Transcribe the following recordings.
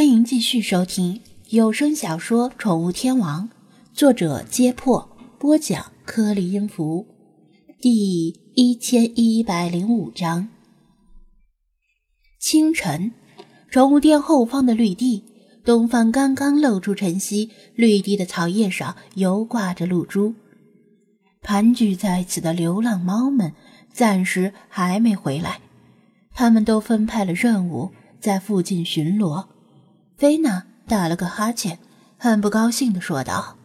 欢迎继续收听有声小说《宠物天王》，作者：揭破，播讲：颗粒音符，第一千一百零五章。清晨，宠物店后方的绿地，东方刚刚露出晨曦，绿地的草叶上犹挂着露珠。盘踞在此的流浪猫们暂时还没回来，他们都分派了任务，在附近巡逻。菲娜打了个哈欠，很不高兴地说道：“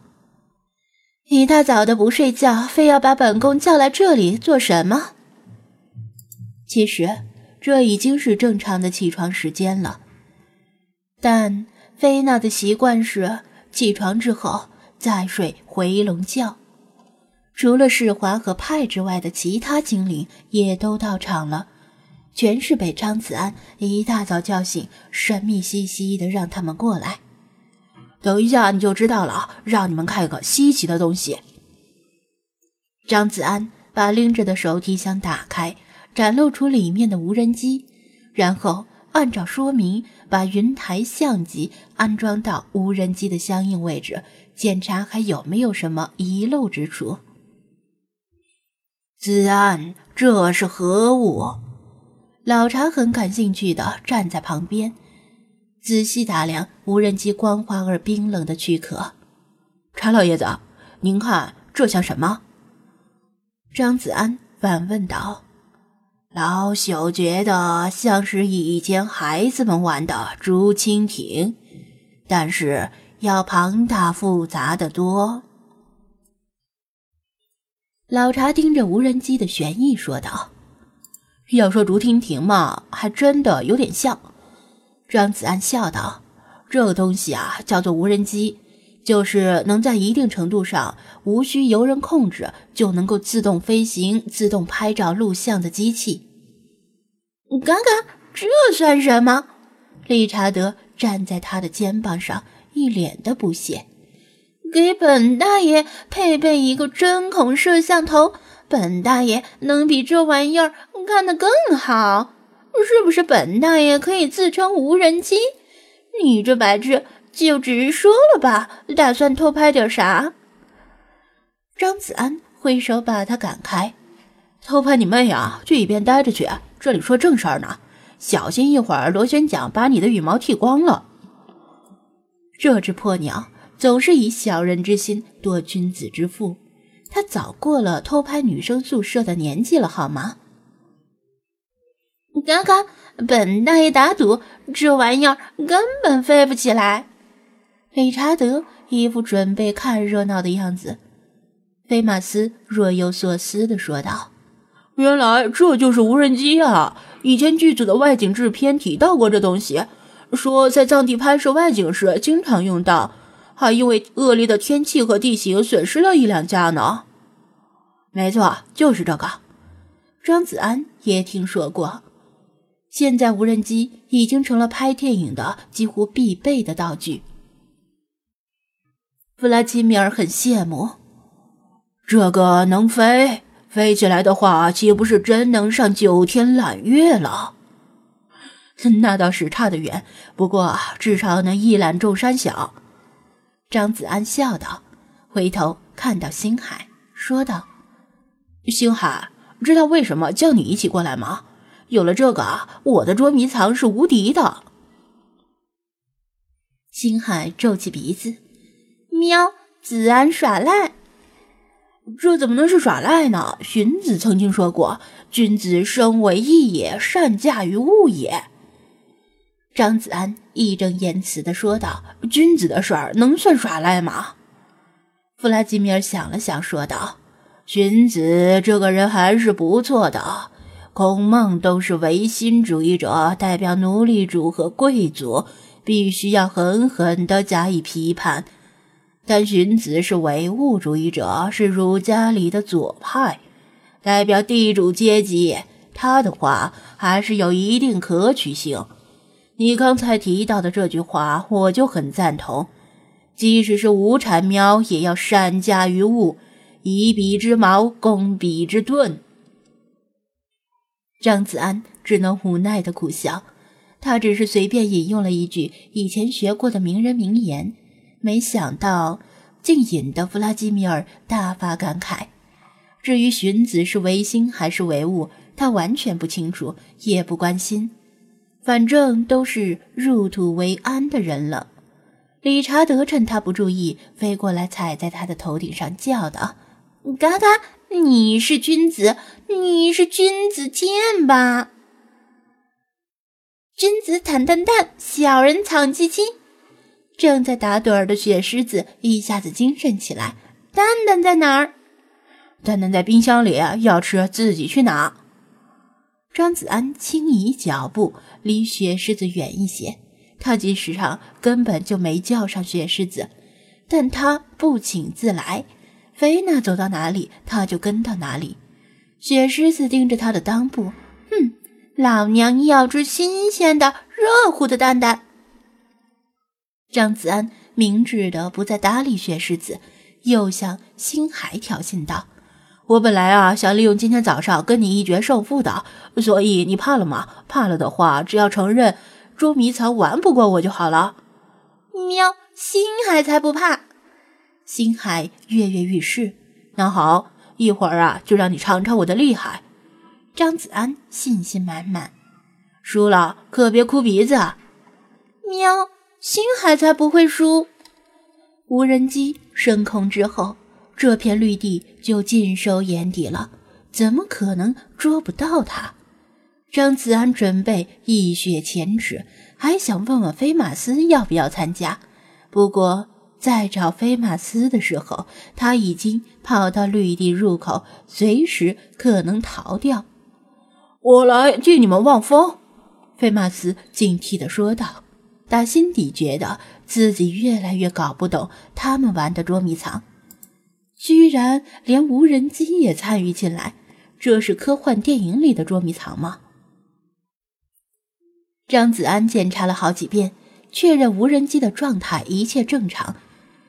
一大早的不睡觉，非要把本宫叫来这里做什么？”其实这已经是正常的起床时间了，但菲娜的习惯是起床之后再睡回笼觉。除了世华和派之外的其他精灵也都到场了。全是被张子安一大早叫醒，神秘兮兮的让他们过来。等一下你就知道了，让你们看个稀奇的东西。张子安把拎着的手提箱打开，展露出里面的无人机，然后按照说明把云台相机安装到无人机的相应位置，检查还有没有什么遗漏之处。子安，这是何物？老查很感兴趣的站在旁边，仔细打量无人机光滑而冰冷的躯壳。查老爷子，您看这像什么？张子安反问道。老朽觉得像是以前孩子们玩的竹蜻蜓，但是要庞大复杂的多。老查盯着无人机的旋翼说道。要说竹蜻蜓嘛，还真的有点像。张子安笑道：“这个东西啊，叫做无人机，就是能在一定程度上无需由人控制，就能够自动飞行、自动拍照录像的机器。”嘎嘎，这算什么？理查德站在他的肩膀上，一脸的不屑：“给本大爷配备一个针孔摄像头。”本大爷能比这玩意儿干得更好，是不是？本大爷可以自称无人机？你这白痴，就直说了吧，打算偷拍点啥？张子安挥手把他赶开，偷拍你妹啊！去一边待着去，这里说正事儿呢，小心一会儿螺旋桨把你的羽毛剃光了。这只破鸟总是以小人之心夺君子之腹。他早过了偷拍女生宿舍的年纪了，好吗？刚刚，本大爷打赌，这玩意儿根本飞不起来。理查德一副准备看热闹的样子。菲马斯若有所思的说道：“原来这就是无人机啊！以前剧组的外景制片提到过这东西，说在藏地拍摄外景时经常用到。”还因为恶劣的天气和地形损失了一两架呢。没错，就是这个。张子安也听说过。现在无人机已经成了拍电影的几乎必备的道具。弗拉基米尔很羡慕，这个能飞，飞起来的话，岂不是真能上九天揽月了？那倒是差得远，不过至少能一览众山小。张子安笑道，回头看到星海，说道：“星海，知道为什么叫你一起过来吗？有了这个，我的捉迷藏是无敌的。”星海皱起鼻子：“喵，子安耍赖？这怎么能是耍赖呢？荀子曾经说过：‘君子生为义也，善驾于物也。’”张子安义正言辞的说道：“君子的事儿能算耍赖吗？”弗拉基米尔想了想，说道：“荀子这个人还是不错的。孔孟都是唯心主义者，代表奴隶主和贵族，必须要狠狠地加以批判。但荀子是唯物主义者，是儒家里的左派，代表地主阶级，他的话还是有一定可取性。”你刚才提到的这句话，我就很赞同。即使是无产喵，也要善驾于物，以彼之矛攻彼之盾。张子安只能无奈的苦笑，他只是随便引用了一句以前学过的名人名言，没想到竟引得弗拉基米尔大发感慨。至于荀子是唯心还是唯物，他完全不清楚，也不关心，反正都是入土为安的人了。理查德趁他不注意，飞过来踩在他的头顶上，叫道：“嘎嘎，你是君子，你是君子，剑吧！君子坦荡荡，小人藏机机。”正在打盹儿的雪狮子一下子精神起来：“蛋蛋在哪儿？蛋蛋在冰箱里，要吃自己去拿。”张子安轻移脚步，离雪狮子远一些。他即使上根本就没叫上雪狮子，但他不请自来，菲娜走到哪里，他就跟到哪里。雪狮子盯着他的裆部，哼，老娘要吃新鲜的、热乎的蛋蛋。张子安明智的不再搭理雪狮子，又向星海挑衅道：“我本来啊想利用今天早上跟你一决胜负的，所以你怕了吗？怕了的话，只要承认。”捉迷藏玩不过我就好了。喵，星海才不怕！星海跃跃欲试。那好，一会儿啊，就让你尝尝我的厉害。张子安信心满满。输了可别哭鼻子。喵，星海才不会输。无人机升空之后，这片绿地就尽收眼底了，怎么可能捉不到他？张子安准备一雪前耻，还想问问飞马斯要不要参加。不过在找菲马斯的时候，他已经跑到绿地入口，随时可能逃掉。我来替你们望风。”菲马斯警惕地说道，打心底觉得自己越来越搞不懂他们玩的捉迷藏，居然连无人机也参与进来。这是科幻电影里的捉迷藏吗？张子安检查了好几遍，确认无人机的状态一切正常。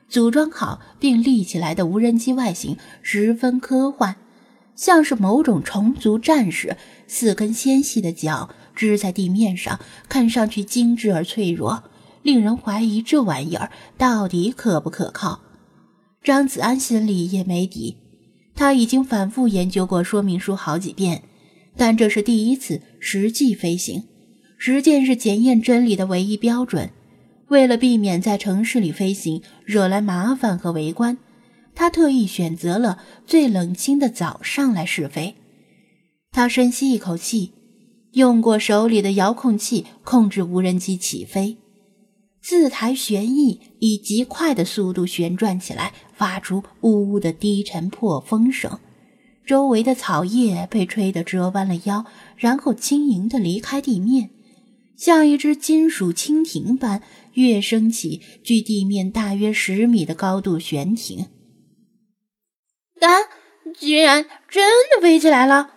组装好并立起来的无人机外形十分科幻，像是某种虫族战士，四根纤细的脚支在地面上，看上去精致而脆弱，令人怀疑这玩意儿到底可不可靠。张子安心里也没底，他已经反复研究过说明书好几遍，但这是第一次实际飞行。实践是检验真理的唯一标准。为了避免在城市里飞行惹来麻烦和围观，他特意选择了最冷清的早上来试飞。他深吸一口气，用过手里的遥控器控制无人机起飞。四台旋翼以极快的速度旋转起来，发出呜呜的低沉破风声。周围的草叶被吹得折弯了腰，然后轻盈地离开地面。像一只金属蜻蜓般跃升起，距地面大约十米的高度悬停。啊！居然真的飞起来了！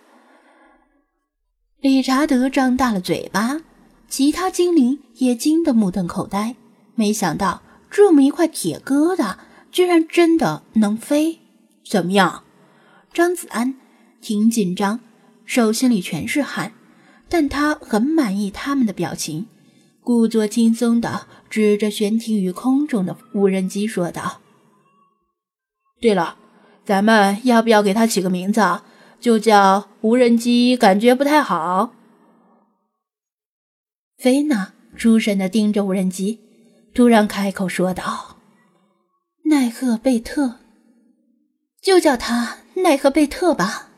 理查德张大了嘴巴，其他精灵也惊得目瞪口呆。没想到这么一块铁疙瘩，居然真的能飞！怎么样？张子安挺紧张，手心里全是汗。但他很满意他们的表情，故作轻松地指着悬停于空中的无人机说道：“对了，咱们要不要给它起个名字？就叫无人机？感觉不太好。”菲娜出神地盯着无人机，突然开口说道：“奈赫贝特，就叫他奈赫贝特吧。”